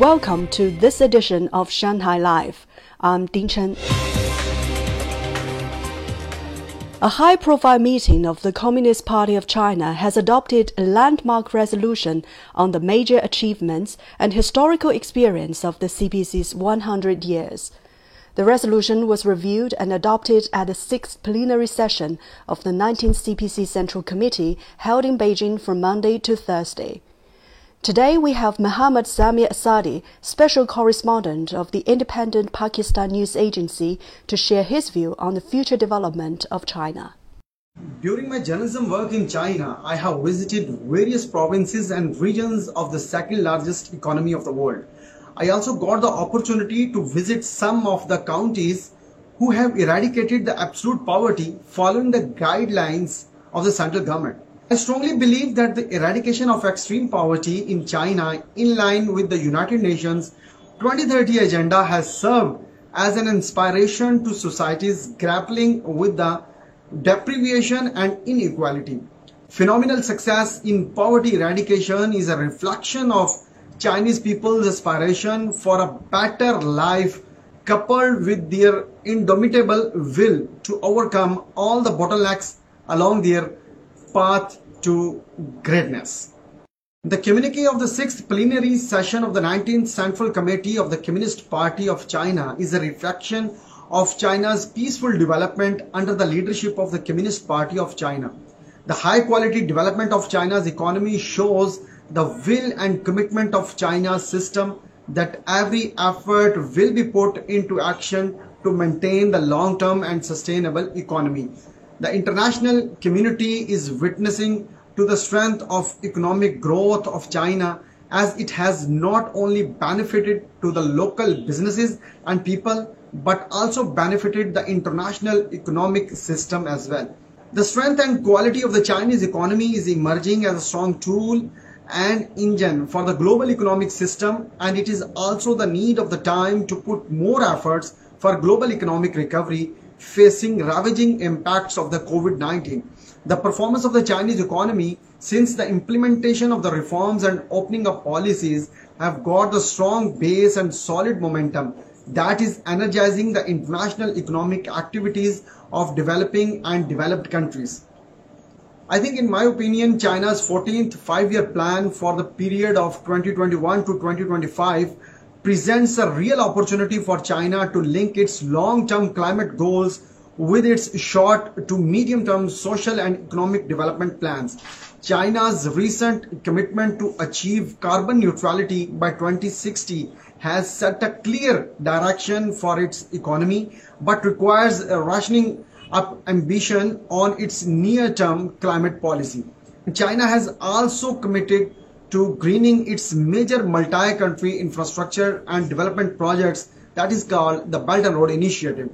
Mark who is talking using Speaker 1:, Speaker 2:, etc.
Speaker 1: Welcome to this edition of Shanghai Live. I'm Ding Chen. A high profile meeting of the Communist Party of China has adopted a landmark resolution on the major achievements and historical experience of the CPC's 100 years. The resolution was reviewed and adopted at the sixth plenary session of the 19th CPC Central Committee held in Beijing from Monday to Thursday. Today we have Muhammad Zamir Assadi, special correspondent of the independent Pakistan news agency, to share his view on the future development of China.
Speaker 2: During my journalism work in China, I have visited various provinces and regions of the second largest economy of the world. I also got the opportunity to visit some of the counties who have eradicated the absolute poverty following the guidelines of the central government. I strongly believe that the eradication of extreme poverty in China in line with the United Nations 2030 agenda has served as an inspiration to societies grappling with the deprivation and inequality. Phenomenal success in poverty eradication is a reflection of Chinese people's aspiration for a better life coupled with their indomitable will to overcome all the bottlenecks along their path to greatness. The communique of the 6th plenary session of the 19th Central Committee of the Communist Party of China is a reflection of China's peaceful development under the leadership of the Communist Party of China. The high quality development of China's economy shows the will and commitment of China's system that every effort will be put into action to maintain the long term and sustainable economy the international community is witnessing to the strength of economic growth of China as it has not only benefited to the local businesses and people but also benefited the international economic system as well. The strength and quality of the Chinese economy is emerging as a strong tool and engine for the global economic system and it is also the need of the time to put more efforts for global economic recovery facing ravaging impacts of the COVID-19. The performance of the Chinese economy since the implementation of the reforms and opening of policies have got the strong base and solid momentum that is energizing the international economic activities of developing and developed countries. I think in my opinion, China's 14th five-year plan for the period of 2021 to 2025 presents a real opportunity for China to link its long-term climate goals with its short to medium-term social and economic development plans. China's recent commitment to achieve carbon neutrality by 2060 has set a clear direction for its economy but requires a rationing up ambition on its near-term climate policy. China has also committed to greening its major multi-country infrastructure and development projects that is called the Belt and Road Initiative.